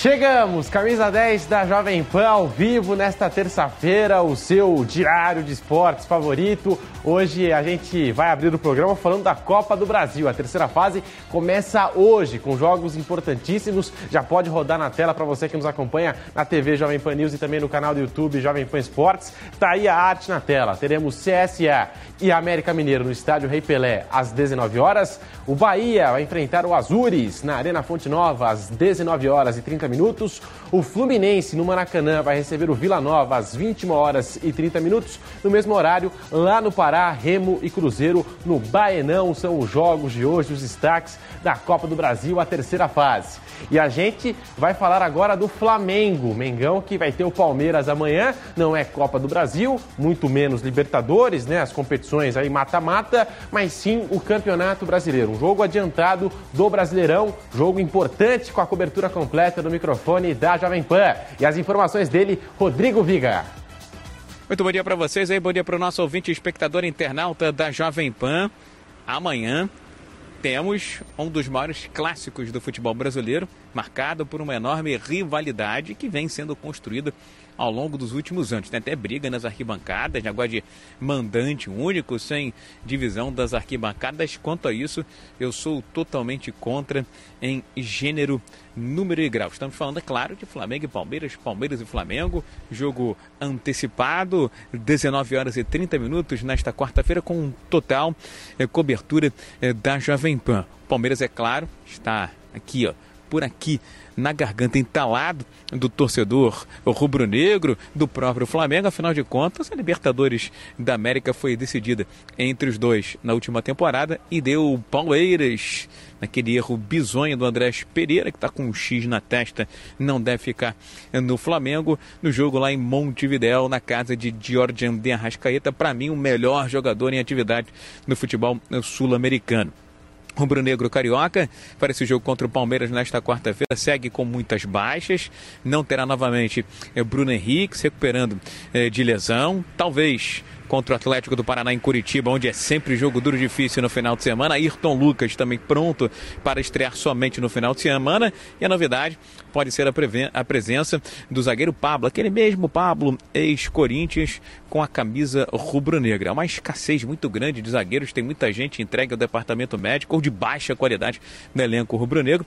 Chegamos, camisa 10 da Jovem Pan ao vivo nesta terça-feira, o seu diário de esportes favorito. Hoje a gente vai abrir o programa falando da Copa do Brasil. A terceira fase começa hoje com jogos importantíssimos. Já pode rodar na tela para você que nos acompanha na TV Jovem Pan News e também no canal do YouTube Jovem Pan Esportes. Tá aí a arte na tela. Teremos CSA e América Mineiro no estádio Rei Pelé às 19 horas. O Bahia vai enfrentar o Azures na Arena Fonte Nova às 19 horas e 30 minutos. O Fluminense no Maracanã vai receber o Vila Nova às 21 horas e 30 minutos. No mesmo horário, lá no Pará, Remo e Cruzeiro no Baenão são os jogos de hoje, os destaques da Copa do Brasil, a terceira fase. E a gente vai falar agora do Flamengo, Mengão que vai ter o Palmeiras amanhã. Não é Copa do Brasil, muito menos Libertadores, né? As competições aí mata-mata, mas sim o Campeonato Brasileiro. Um jogo adiantado do Brasileirão, jogo importante com a cobertura completa do microfone da Jovem Pan. E as informações dele, Rodrigo Viga. Muito bom dia para vocês aí, bom dia para o nosso ouvinte espectador internauta da Jovem Pan. Amanhã temos um dos maiores clássicos do futebol brasileiro, marcado por uma enorme rivalidade que vem sendo construída ao longo dos últimos anos. Tem até briga nas arquibancadas, negócio de mandante único, sem divisão das arquibancadas. Quanto a isso, eu sou totalmente contra em gênero, número e grau. Estamos falando, é claro, de Flamengo e Palmeiras, Palmeiras e Flamengo, jogo antecipado, 19 horas e 30 minutos nesta quarta-feira, com total é, cobertura é, da Jovem Pan. Palmeiras, é claro, está aqui, ó, por aqui na garganta entalado do torcedor rubro-negro, do próprio Flamengo. Afinal de contas, a Libertadores da América foi decidida entre os dois na última temporada e deu Palmeiras naquele erro bizonho do Andrés Pereira, que está com um X na testa, não deve ficar no Flamengo, no jogo lá em Montevidéu, na casa de Georgian de Arrascaeta, para mim o melhor jogador em atividade no futebol sul-americano rubro-negro carioca para esse jogo contra o Palmeiras nesta quarta-feira. Segue com muitas baixas. Não terá novamente é, Bruno Henrique se recuperando é, de lesão. Talvez contra o Atlético do Paraná em Curitiba, onde é sempre jogo duro difícil no final de semana. Ayrton Lucas também pronto para estrear somente no final de semana. E a novidade pode ser a, a presença do zagueiro Pablo, aquele mesmo Pablo, ex-Corinthians, com a camisa rubro-negra. É uma escassez muito grande de zagueiros, tem muita gente entregue ao departamento médico ou de baixa qualidade no elenco rubro-negro.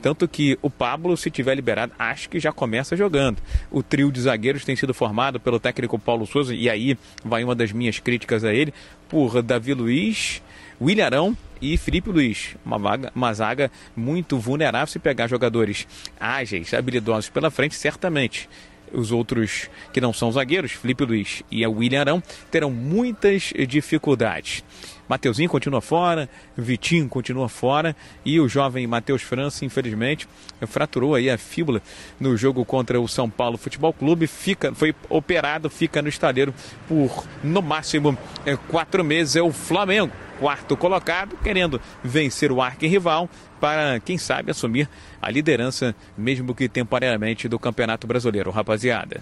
Tanto que o Pablo, se tiver liberado, acho que já começa jogando. O trio de zagueiros tem sido formado pelo técnico Paulo Souza, e aí vai uma das minhas críticas a ele, por Davi Luiz, William Arão e Felipe Luiz. Uma, vaga, uma zaga muito vulnerável se pegar jogadores ágeis, habilidosos pela frente, certamente. Os outros que não são zagueiros, Felipe Luiz e a William Arão, terão muitas dificuldades. Mateuzinho continua fora, Vitinho continua fora e o jovem Matheus França, infelizmente, fraturou aí a fíbula no jogo contra o São Paulo Futebol Clube, fica, foi operado, fica no estaleiro por no máximo é, quatro meses. É o Flamengo, quarto colocado, querendo vencer o arquirrival para, quem sabe, assumir a liderança, mesmo que temporariamente, do Campeonato Brasileiro, rapaziada.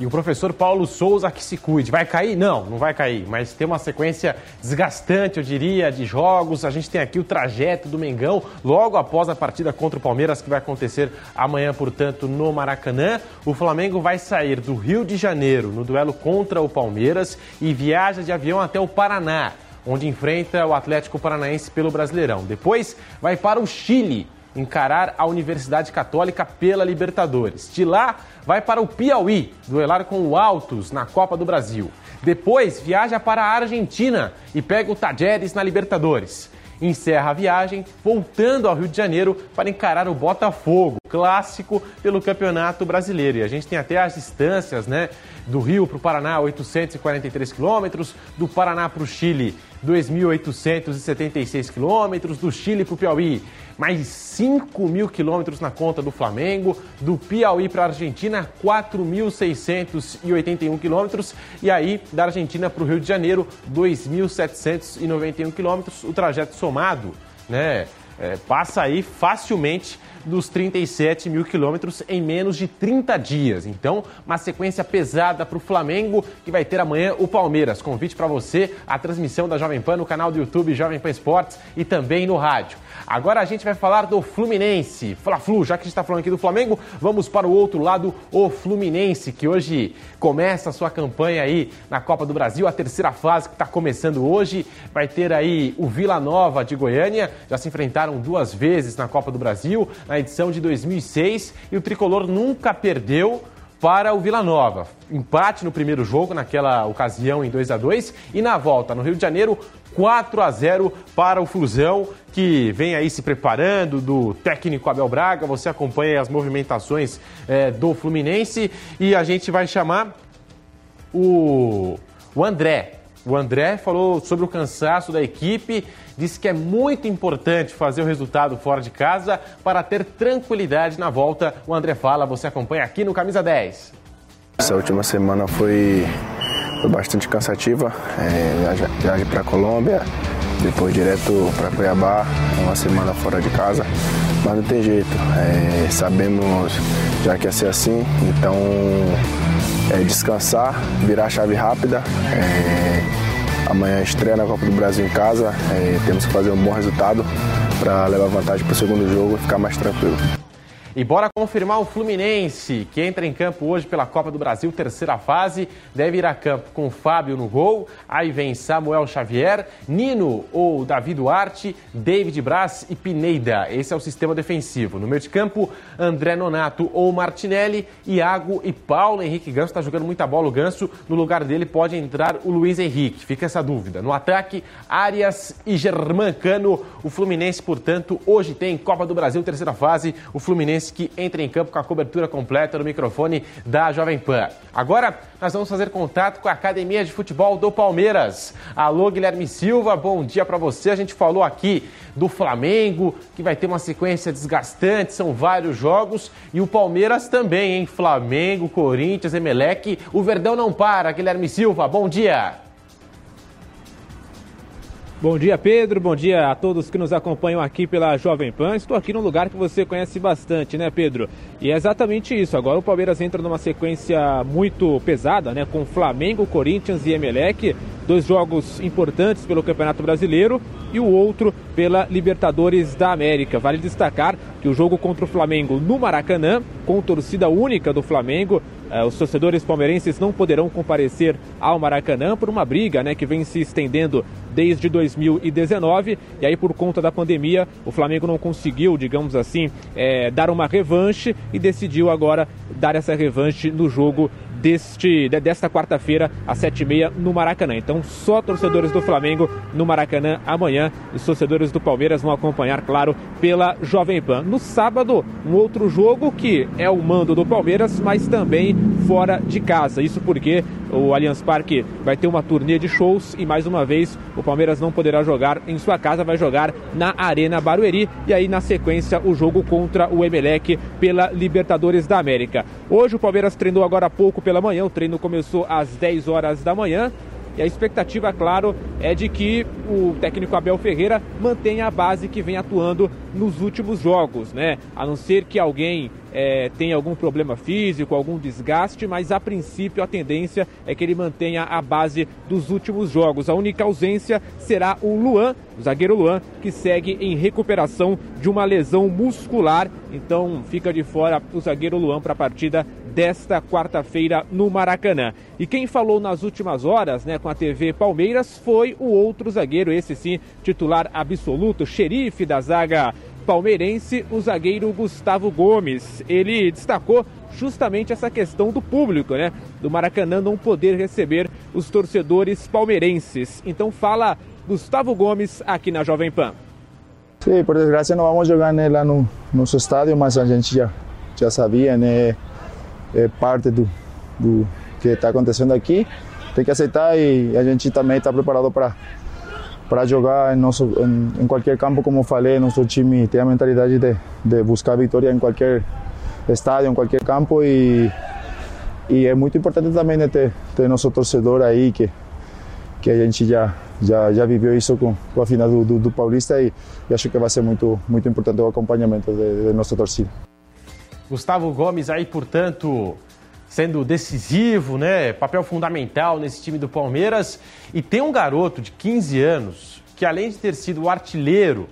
E o professor Paulo Souza que se cuide. Vai cair? Não, não vai cair. Mas tem uma sequência desgastante, eu diria, de jogos. A gente tem aqui o trajeto do Mengão logo após a partida contra o Palmeiras, que vai acontecer amanhã, portanto, no Maracanã. O Flamengo vai sair do Rio de Janeiro no duelo contra o Palmeiras e viaja de avião até o Paraná, onde enfrenta o Atlético Paranaense pelo Brasileirão. Depois vai para o Chile encarar a Universidade Católica pela Libertadores. De lá, vai para o Piauí, duelar com o Altos na Copa do Brasil. Depois, viaja para a Argentina e pega o Tajeres na Libertadores. Encerra a viagem, voltando ao Rio de Janeiro para encarar o Botafogo, clássico pelo Campeonato Brasileiro. E a gente tem até as distâncias, né? Do Rio para o Paraná, 843 quilômetros, do Paraná para o Chile, 2.876 quilômetros, do Chile para o Piauí, mais 5 mil quilômetros na conta do Flamengo, do Piauí para a Argentina, 4.681 quilômetros, e aí da Argentina para o Rio de Janeiro, 2.791 quilômetros, o trajeto somado, né? É, passa aí facilmente dos 37 mil quilômetros em menos de 30 dias. Então, uma sequência pesada para o Flamengo, que vai ter amanhã o Palmeiras. Convite para você, a transmissão da Jovem Pan no canal do YouTube Jovem Pan Esportes e também no rádio. Agora a gente vai falar do Fluminense. Fla-Flu, já que a gente está falando aqui do Flamengo, vamos para o outro lado, o Fluminense, que hoje começa a sua campanha aí na Copa do Brasil, a terceira fase que está começando hoje. Vai ter aí o Vila Nova de Goiânia, já se enfrentaram duas vezes na Copa do Brasil, na edição de 2006, e o tricolor nunca perdeu para o Vila Nova. Empate no primeiro jogo, naquela ocasião em 2 a 2 e na volta no Rio de Janeiro, 4 a 0 para o Flusão, que vem aí se preparando do técnico Abel Braga. Você acompanha as movimentações é, do Fluminense e a gente vai chamar o, o André. O André falou sobre o cansaço da equipe, disse que é muito importante fazer o resultado fora de casa para ter tranquilidade na volta. O André fala, você acompanha aqui no Camisa 10. Essa última semana foi, foi bastante cansativa. É, viagem para Colômbia, depois direto para Cuiabá, uma semana fora de casa. Mas não tem jeito, é, sabemos já que ia ser assim, então é, descansar, virar a chave rápida. É, amanhã estreia na Copa do Brasil em casa, é, temos que fazer um bom resultado para levar vantagem para o segundo jogo e ficar mais tranquilo. E bora confirmar o Fluminense, que entra em campo hoje pela Copa do Brasil, terceira fase. Deve ir a campo com Fábio no gol. Aí vem Samuel Xavier, Nino ou Davi Duarte, David Braz e Pineda. Esse é o sistema defensivo. No meio de campo, André Nonato ou Martinelli, Iago e Paulo Henrique Ganso. Está jogando muita bola o Ganso. No lugar dele pode entrar o Luiz Henrique. Fica essa dúvida. No ataque, Arias e Germancano. O Fluminense, portanto, hoje tem Copa do Brasil, terceira fase. O Fluminense que entra em campo com a cobertura completa no microfone da Jovem Pan. Agora, nós vamos fazer contato com a Academia de Futebol do Palmeiras. Alô, Guilherme Silva, bom dia para você. A gente falou aqui do Flamengo, que vai ter uma sequência desgastante, são vários jogos, e o Palmeiras também, hein? Flamengo, Corinthians, Emelec. O Verdão não para. Guilherme Silva, bom dia. Bom dia, Pedro. Bom dia a todos que nos acompanham aqui pela Jovem Pan. Estou aqui num lugar que você conhece bastante, né, Pedro? E é exatamente isso. Agora o Palmeiras entra numa sequência muito pesada, né, com Flamengo, Corinthians e Emelec, dois jogos importantes pelo Campeonato Brasileiro e o outro pela Libertadores da América. Vale destacar que o jogo contra o Flamengo no Maracanã, com torcida única do Flamengo, os torcedores palmeirenses não poderão comparecer ao Maracanã por uma briga né, que vem se estendendo desde 2019. E aí, por conta da pandemia, o Flamengo não conseguiu, digamos assim, é, dar uma revanche e decidiu agora dar essa revanche no jogo deste, desta quarta-feira, às sete e meia, no Maracanã. Então, só torcedores do Flamengo no Maracanã amanhã. Os torcedores do Palmeiras vão acompanhar, claro, pela Jovem Pan. No sábado, um outro jogo que é o mando do Palmeiras, mas também fora de casa. Isso porque o Allianz Parque vai ter uma turnê de shows e mais uma vez o Palmeiras não poderá jogar em sua casa, vai jogar na Arena Barueri e aí na sequência o jogo contra o Emelec pela Libertadores da América. Hoje o Palmeiras treinou agora há pouco pela manhã, o treino começou às 10 horas da manhã. E a expectativa, claro, é de que o técnico Abel Ferreira mantenha a base que vem atuando nos últimos jogos, né? A não ser que alguém é, tenha algum problema físico, algum desgaste, mas a princípio a tendência é que ele mantenha a base dos últimos jogos. A única ausência será o Luan, o zagueiro Luan, que segue em recuperação de uma lesão muscular. Então fica de fora o zagueiro Luan para a partida desta quarta-feira no Maracanã. E quem falou nas últimas horas, né, com a TV Palmeiras, foi o outro zagueiro, esse sim, titular absoluto, xerife da zaga palmeirense, o zagueiro Gustavo Gomes. Ele destacou justamente essa questão do público, né? Do Maracanã não poder receber os torcedores palmeirenses. Então fala Gustavo Gomes aqui na Jovem Pan. Sim, por desgraça não vamos jogar né, lá no nosso estádio, mas a gente já, já sabia, né? É parte do, do que está acontecendo aqui. Tem que aceitar e a gente também está preparado para para jogar em, nosso, em, em, qualquer campo, como falei, nosso time tem a mentalidade de, de buscar vitória em qualquer estádio, em qualquer campo e, e é muito importante também ter, ter nosso torcedor aí que, que a gente já, já, já viveu isso com, com a final do, do, do Paulista e, e, acho que vai ser muito, muito importante o acompanhamento de, de nossa torcida. Gustavo Gomes aí, portanto, sendo decisivo, né? Papel fundamental nesse time do Palmeiras. E tem um garoto de 15 anos que, além de ter sido artilheiro,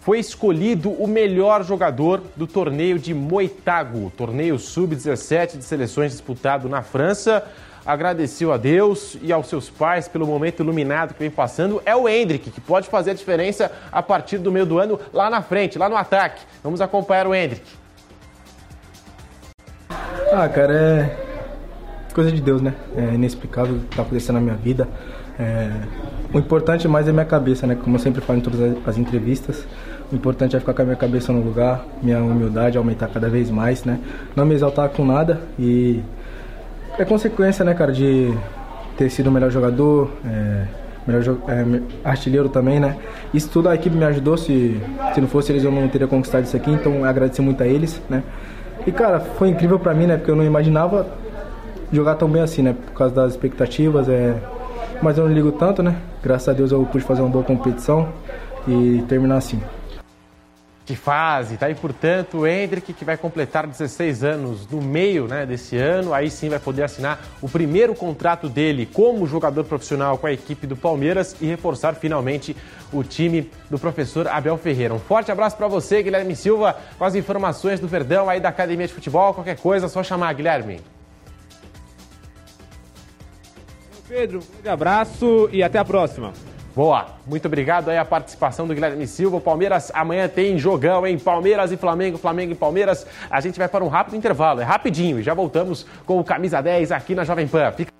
foi escolhido o melhor jogador do torneio de Moitago, torneio sub-17 de seleções disputado na França agradeceu a Deus e aos seus pais pelo momento iluminado que vem passando, é o Hendrick, que pode fazer a diferença a partir do meio do ano lá na frente, lá no ataque. Vamos acompanhar o Hendrick. Ah, cara, é coisa de Deus, né? É inexplicável o que tá acontecendo na minha vida. É... O importante mais é minha cabeça, né? Como eu sempre falo em todas as entrevistas, o importante é ficar com a minha cabeça no lugar, minha humildade aumentar cada vez mais, né? Não me exaltar com nada e é consequência, né, cara, de ter sido o melhor jogador, é, melhor é, artilheiro também, né? Isso tudo a equipe me ajudou, se, se não fosse eles eu não teria conquistado isso aqui, então agradecer muito a eles, né? E, cara, foi incrível pra mim, né, porque eu não imaginava jogar tão bem assim, né, por causa das expectativas, é... Mas eu não ligo tanto, né? Graças a Deus eu pude fazer uma boa competição e terminar assim de fase, tá? E portanto, o Hendrick, que vai completar 16 anos no meio né, desse ano, aí sim vai poder assinar o primeiro contrato dele como jogador profissional com a equipe do Palmeiras e reforçar finalmente o time do professor Abel Ferreira. Um forte abraço para você, Guilherme Silva, com as informações do Verdão aí da Academia de Futebol. Qualquer coisa, é só chamar, Guilherme. Pedro, um grande abraço e até a próxima. Boa, muito obrigado aí a participação do Guilherme Silva. Palmeiras amanhã tem jogão, hein? Palmeiras e Flamengo, Flamengo e Palmeiras. A gente vai para um rápido intervalo, é rapidinho e já voltamos com o Camisa 10 aqui na Jovem Pan. Fica...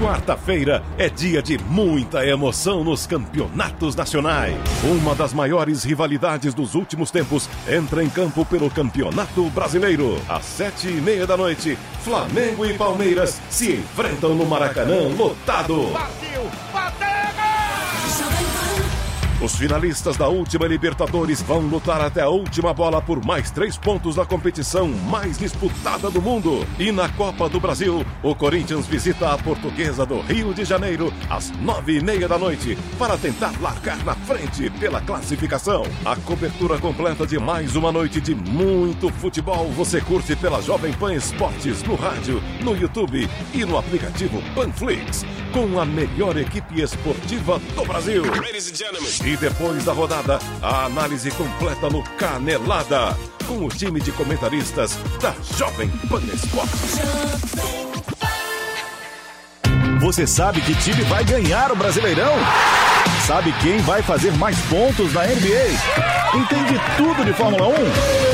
Quarta-feira é dia de muita emoção nos campeonatos nacionais. Uma das maiores rivalidades dos últimos tempos entra em campo pelo Campeonato Brasileiro. Às sete e meia da noite, Flamengo e Palmeiras se enfrentam no Maracanã lotado. Partiu, bateu! Os finalistas da última Libertadores vão lutar até a última bola por mais três pontos na competição mais disputada do mundo. E na Copa do Brasil, o Corinthians visita a Portuguesa do Rio de Janeiro às nove e meia da noite para tentar largar na frente pela classificação. A cobertura completa de mais uma noite de muito futebol você curte pela Jovem Pan Esportes no rádio, no YouTube e no aplicativo Panflix com a melhor equipe esportiva do Brasil. Ladies and gentlemen. E depois da rodada, a análise completa no Canelada, com o time de comentaristas da Jovem Pan Esportes. Você sabe que time vai ganhar o Brasileirão? Sabe quem vai fazer mais pontos na NBA? Entende tudo de Fórmula 1?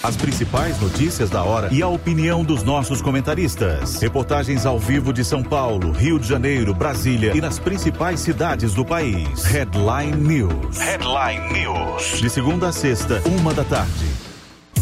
As principais notícias da hora e a opinião dos nossos comentaristas. Reportagens ao vivo de São Paulo, Rio de Janeiro, Brasília e nas principais cidades do país. Headline News. Headline News. De segunda a sexta, uma da tarde.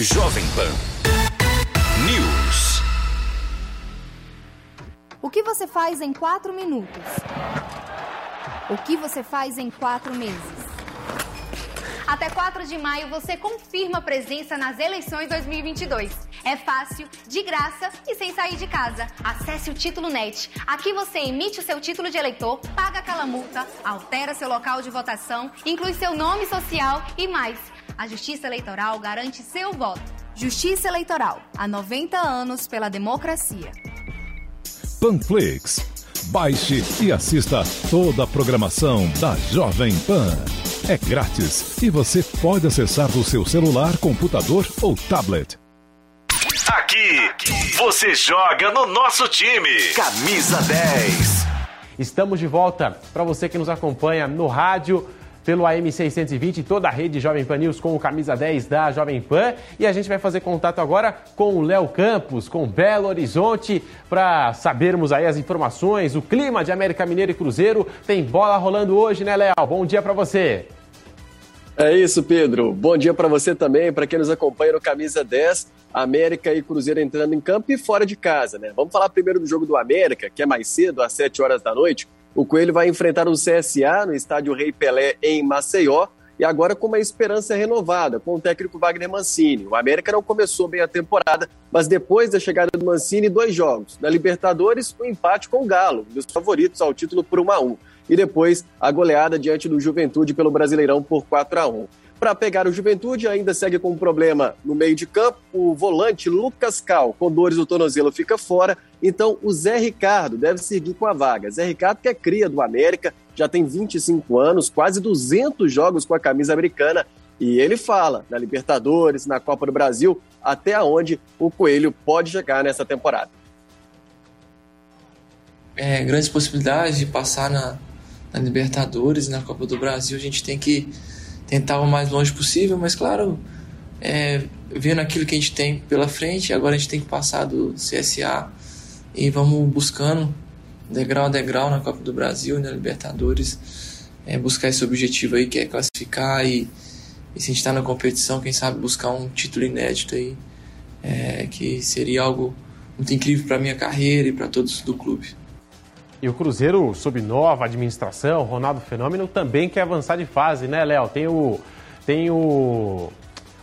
Jovem Pan News. O que você faz em quatro minutos? O que você faz em quatro meses? Até 4 de maio você confirma presença nas eleições 2022. É fácil, de graça e sem sair de casa. Acesse o Título Net. Aqui você emite o seu título de eleitor, paga aquela multa, altera seu local de votação, inclui seu nome social e mais. A Justiça Eleitoral garante seu voto. Justiça Eleitoral, há 90 anos pela democracia. Panflix. Baixe e assista toda a programação da Jovem Pan. É grátis e você pode acessar do seu celular, computador ou tablet. Aqui, você joga no nosso time. Camisa 10. Estamos de volta para você que nos acompanha no rádio pelo AM620 e toda a rede Jovem Pan News com o camisa 10 da Jovem Pan. E a gente vai fazer contato agora com o Léo Campos, com Belo Horizonte, para sabermos aí as informações, o clima de América Mineiro e Cruzeiro. Tem bola rolando hoje, né, Léo? Bom dia para você. É isso, Pedro. Bom dia para você também, para quem nos acompanha no Camisa 10. América e Cruzeiro entrando em campo e fora de casa, né? Vamos falar primeiro do jogo do América, que é mais cedo, às 7 horas da noite. O Coelho vai enfrentar o CSA no estádio Rei Pelé em Maceió e agora com uma esperança renovada com o técnico Wagner Mancini. O América não começou bem a temporada, mas depois da chegada do Mancini, dois jogos. Na Libertadores, o um empate com o Galo, dos favoritos ao título por 1 a 1 e depois a goleada diante do Juventude pelo Brasileirão por 4 a 1. Para pegar o Juventude, ainda segue com um problema no meio de campo. O volante Lucas Cal, com dores no tornozelo, fica fora. Então, o Zé Ricardo deve seguir com a vaga. Zé Ricardo, que é cria do América, já tem 25 anos, quase 200 jogos com a camisa americana. E ele fala na Libertadores, na Copa do Brasil, até onde o Coelho pode chegar nessa temporada. É, grandes possibilidades de passar na, na Libertadores, na Copa do Brasil, a gente tem que tentar o mais longe possível, mas claro, é, vendo aquilo que a gente tem pela frente, agora a gente tem que passar do CSA e vamos buscando degrau a degrau na Copa do Brasil, na Libertadores, é, buscar esse objetivo aí que é classificar e, e se a gente está na competição, quem sabe buscar um título inédito aí, é, que seria algo muito incrível para minha carreira e para todos do clube. E o Cruzeiro, sob nova administração, Ronaldo Fenômeno, também quer avançar de fase, né, Léo? Tem o. Tem o.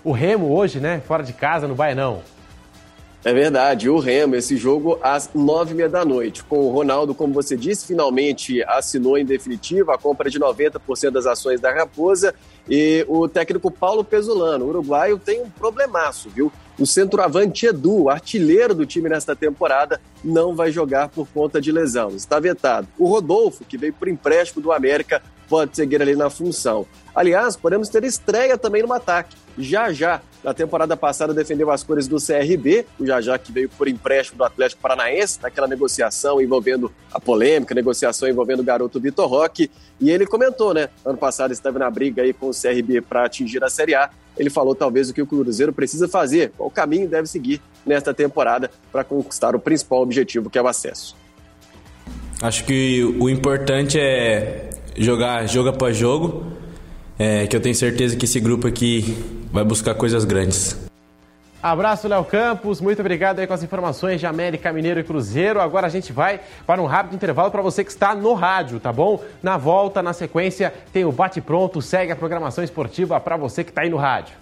O Remo hoje, né? Fora de casa, no Baianão. É verdade, o Remo, esse jogo às nove e meia da noite. Com o Ronaldo, como você disse, finalmente assinou em definitiva a compra de 90% das ações da Raposa. E o técnico Paulo Pesolano, uruguaio, tem um problemaço, viu? O centroavante Edu, artilheiro do time nesta temporada, não vai jogar por conta de lesão, está vetado. O Rodolfo, que veio por empréstimo do América, pode seguir ali na função. Aliás, podemos ter estreia também no ataque. Já já, na temporada passada, defendeu as cores do CRB, o Já Já que veio por empréstimo do Atlético Paranaense, naquela negociação envolvendo a polêmica, negociação envolvendo o garoto Vitor Roque. E ele comentou, né? Ano passado estava na briga aí com o CRB para atingir a Série A. Ele falou talvez o que o Cruzeiro precisa fazer, qual caminho deve seguir nesta temporada para conquistar o principal objetivo, que é o acesso. Acho que o importante é jogar jogo após jogo, é, que eu tenho certeza que esse grupo aqui vai buscar coisas grandes. Abraço, Léo Campos. Muito obrigado aí com as informações de América Mineiro e Cruzeiro. Agora a gente vai para um rápido intervalo para você que está no rádio, tá bom? Na volta, na sequência, tem o Bate Pronto. Segue a programação esportiva para você que está aí no rádio.